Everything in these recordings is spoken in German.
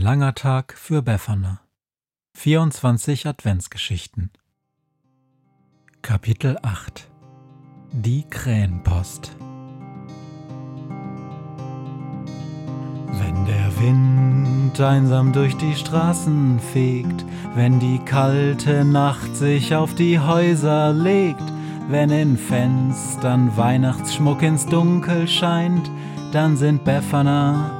langer Tag für Befana. 24 Adventsgeschichten. Kapitel 8 Die Krähenpost. Wenn der Wind einsam durch die Straßen fegt, wenn die kalte Nacht sich auf die Häuser legt, wenn in Fenstern Weihnachtsschmuck ins Dunkel scheint, dann sind Befana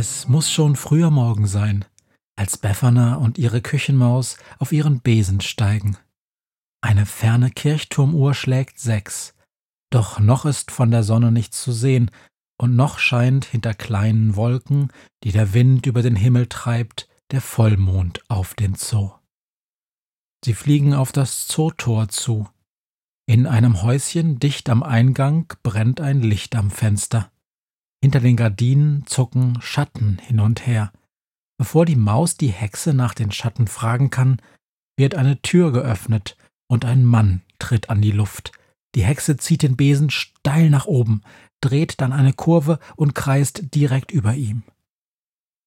Es muss schon früher Morgen sein, als Befana und ihre Küchenmaus auf ihren Besen steigen. Eine ferne Kirchturmuhr schlägt sechs, doch noch ist von der Sonne nichts zu sehen, und noch scheint hinter kleinen Wolken, die der Wind über den Himmel treibt, der Vollmond auf den Zoo. Sie fliegen auf das Zootor zu. In einem Häuschen dicht am Eingang brennt ein Licht am Fenster. Hinter den Gardinen zucken Schatten hin und her. Bevor die Maus die Hexe nach den Schatten fragen kann, wird eine Tür geöffnet und ein Mann tritt an die Luft. Die Hexe zieht den Besen steil nach oben, dreht dann eine Kurve und kreist direkt über ihm.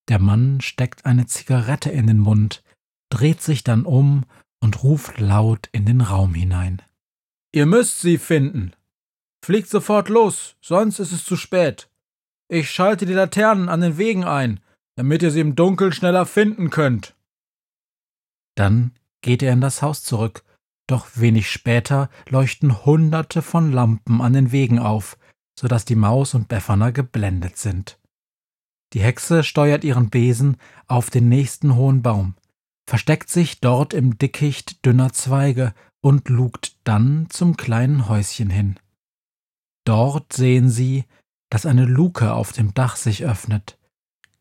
Der Mann steckt eine Zigarette in den Mund, dreht sich dann um und ruft laut in den Raum hinein. Ihr müsst sie finden. Fliegt sofort los, sonst ist es zu spät. Ich schalte die Laternen an den Wegen ein, damit ihr sie im Dunkeln schneller finden könnt. Dann geht er in das Haus zurück, doch wenig später leuchten Hunderte von Lampen an den Wegen auf, so dass die Maus und Befana geblendet sind. Die Hexe steuert ihren Besen auf den nächsten hohen Baum, versteckt sich dort im Dickicht dünner Zweige und lugt dann zum kleinen Häuschen hin. Dort sehen sie, dass eine Luke auf dem Dach sich öffnet.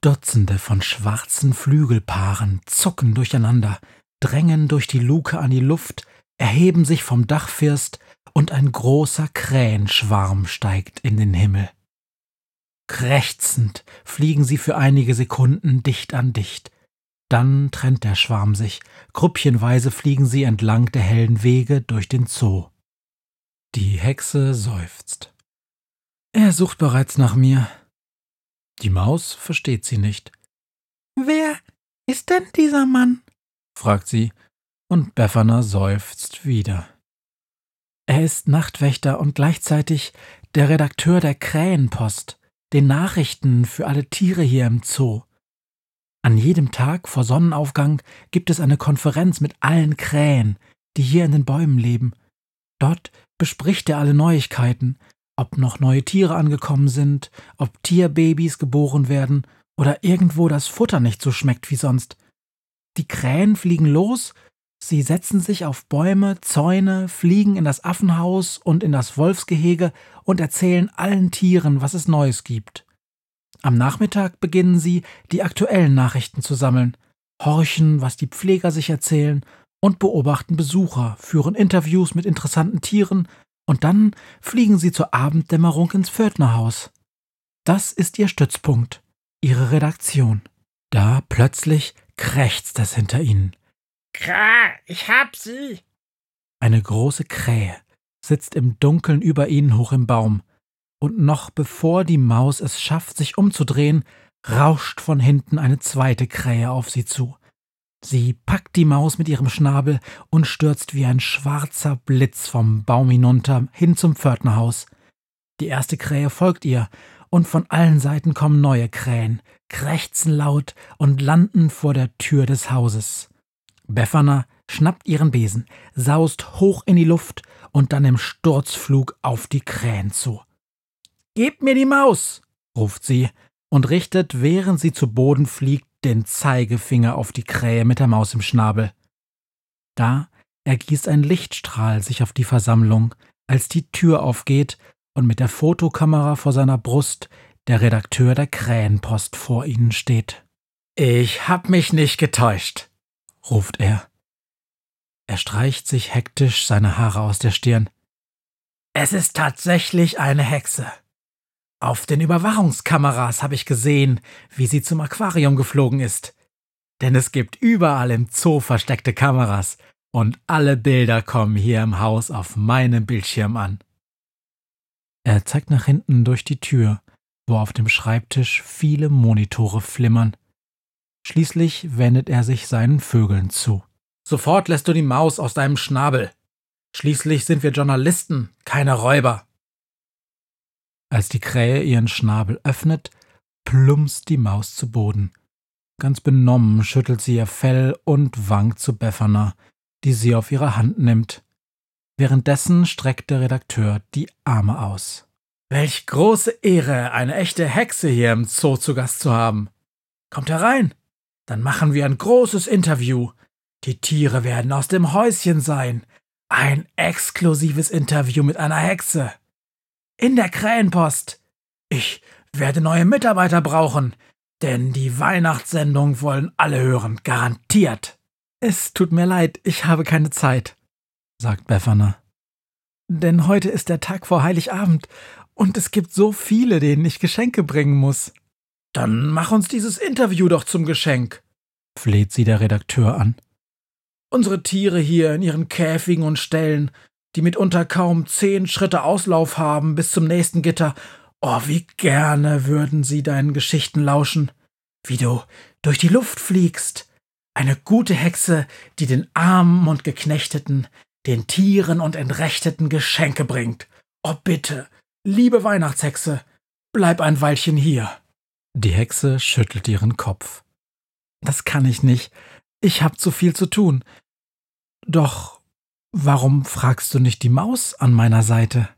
Dutzende von schwarzen Flügelpaaren zucken durcheinander, drängen durch die Luke an die Luft, erheben sich vom Dachfirst und ein großer Krähenschwarm steigt in den Himmel. Krächzend fliegen sie für einige Sekunden dicht an dicht. Dann trennt der Schwarm sich, gruppchenweise fliegen sie entlang der hellen Wege durch den Zoo. Die Hexe seufzt. Er sucht bereits nach mir. Die Maus versteht sie nicht. Wer ist denn dieser Mann? fragt sie, und Befana seufzt wieder. Er ist Nachtwächter und gleichzeitig der Redakteur der Krähenpost, den Nachrichten für alle Tiere hier im Zoo. An jedem Tag vor Sonnenaufgang gibt es eine Konferenz mit allen Krähen, die hier in den Bäumen leben. Dort bespricht er alle Neuigkeiten, ob noch neue Tiere angekommen sind, ob Tierbabys geboren werden oder irgendwo das Futter nicht so schmeckt wie sonst. Die Krähen fliegen los, sie setzen sich auf Bäume, Zäune, fliegen in das Affenhaus und in das Wolfsgehege und erzählen allen Tieren, was es Neues gibt. Am Nachmittag beginnen sie, die aktuellen Nachrichten zu sammeln, horchen, was die Pfleger sich erzählen und beobachten Besucher, führen Interviews mit interessanten Tieren und dann fliegen sie zur Abenddämmerung ins Pförtnerhaus. Das ist ihr Stützpunkt, ihre Redaktion. Da plötzlich krächzt es hinter ihnen. Kra, ich hab sie! Eine große Krähe sitzt im Dunkeln über ihnen hoch im Baum, und noch bevor die Maus es schafft, sich umzudrehen, rauscht von hinten eine zweite Krähe auf sie zu. Sie packt die Maus mit ihrem Schnabel und stürzt wie ein schwarzer Blitz vom Baum hinunter hin zum Pförtnerhaus. Die erste Krähe folgt ihr, und von allen Seiten kommen neue Krähen, krächzen laut und landen vor der Tür des Hauses. Befana schnappt ihren Besen, saust hoch in die Luft und dann im Sturzflug auf die Krähen zu. Gebt mir die Maus, ruft sie und richtet, während sie zu Boden fliegt, den Zeigefinger auf die Krähe mit der Maus im Schnabel. Da ergießt ein Lichtstrahl sich auf die Versammlung, als die Tür aufgeht und mit der Fotokamera vor seiner Brust der Redakteur der Krähenpost vor ihnen steht. Ich hab mich nicht getäuscht, ruft er. Er streicht sich hektisch seine Haare aus der Stirn. Es ist tatsächlich eine Hexe. Auf den Überwachungskameras habe ich gesehen, wie sie zum Aquarium geflogen ist. Denn es gibt überall im Zoo versteckte Kameras und alle Bilder kommen hier im Haus auf meinem Bildschirm an. Er zeigt nach hinten durch die Tür, wo auf dem Schreibtisch viele Monitore flimmern. Schließlich wendet er sich seinen Vögeln zu. Sofort lässt du die Maus aus deinem Schnabel. Schließlich sind wir Journalisten, keine Räuber. Als die Krähe ihren Schnabel öffnet, plumpst die Maus zu Boden. Ganz benommen schüttelt sie ihr Fell und wankt zu Befana, die sie auf ihre Hand nimmt. Währenddessen streckt der Redakteur die Arme aus. Welch große Ehre, eine echte Hexe hier im Zoo zu Gast zu haben. Kommt herein, dann machen wir ein großes Interview. Die Tiere werden aus dem Häuschen sein. Ein exklusives Interview mit einer Hexe in der Krähenpost. Ich werde neue Mitarbeiter brauchen, denn die Weihnachtssendung wollen alle hören, garantiert. Es tut mir leid, ich habe keine Zeit, sagt Befana. Denn heute ist der Tag vor Heiligabend und es gibt so viele, denen ich Geschenke bringen muss. Dann mach uns dieses Interview doch zum Geschenk, fleht sie der Redakteur an. Unsere Tiere hier in ihren Käfigen und Ställen die mitunter kaum zehn Schritte Auslauf haben bis zum nächsten Gitter. Oh, wie gerne würden sie deinen Geschichten lauschen, wie du durch die Luft fliegst. Eine gute Hexe, die den Armen und Geknechteten, den Tieren und Entrechteten Geschenke bringt. Oh bitte, liebe Weihnachtshexe, bleib ein Weilchen hier. Die Hexe schüttelt ihren Kopf. Das kann ich nicht. Ich hab zu viel zu tun. Doch Warum fragst du nicht die Maus an meiner Seite?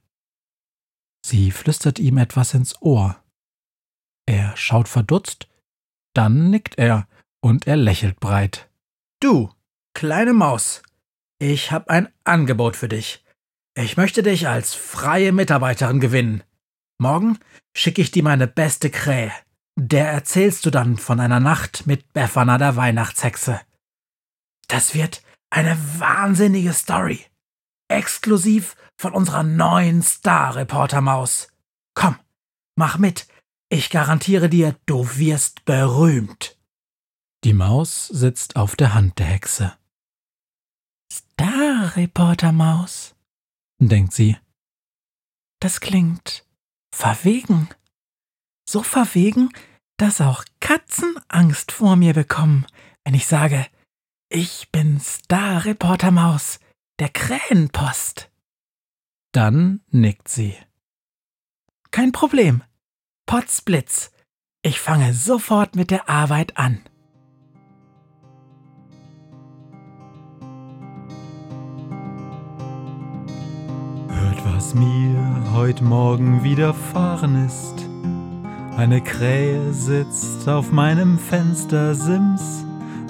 Sie flüstert ihm etwas ins Ohr. Er schaut verdutzt, dann nickt er und er lächelt breit. Du, kleine Maus, ich hab ein Angebot für dich. Ich möchte dich als freie Mitarbeiterin gewinnen. Morgen schicke ich dir meine beste Krähe. Der erzählst du dann von einer Nacht mit Befana der Weihnachtshexe. Das wird eine wahnsinnige Story. Exklusiv von unserer neuen Star-Reporter-Maus. Komm, mach mit. Ich garantiere dir, du wirst berühmt. Die Maus sitzt auf der Hand der Hexe. Star-Reporter-Maus, denkt sie. Das klingt verwegen. So verwegen, dass auch Katzen Angst vor mir bekommen, wenn ich sage, ich bin Star-Reporter Maus, der Krähenpost. Dann nickt sie. Kein Problem. Potzblitz. Ich fange sofort mit der Arbeit an. Hört, was mir heute Morgen widerfahren ist. Eine Krähe sitzt auf meinem Fenstersims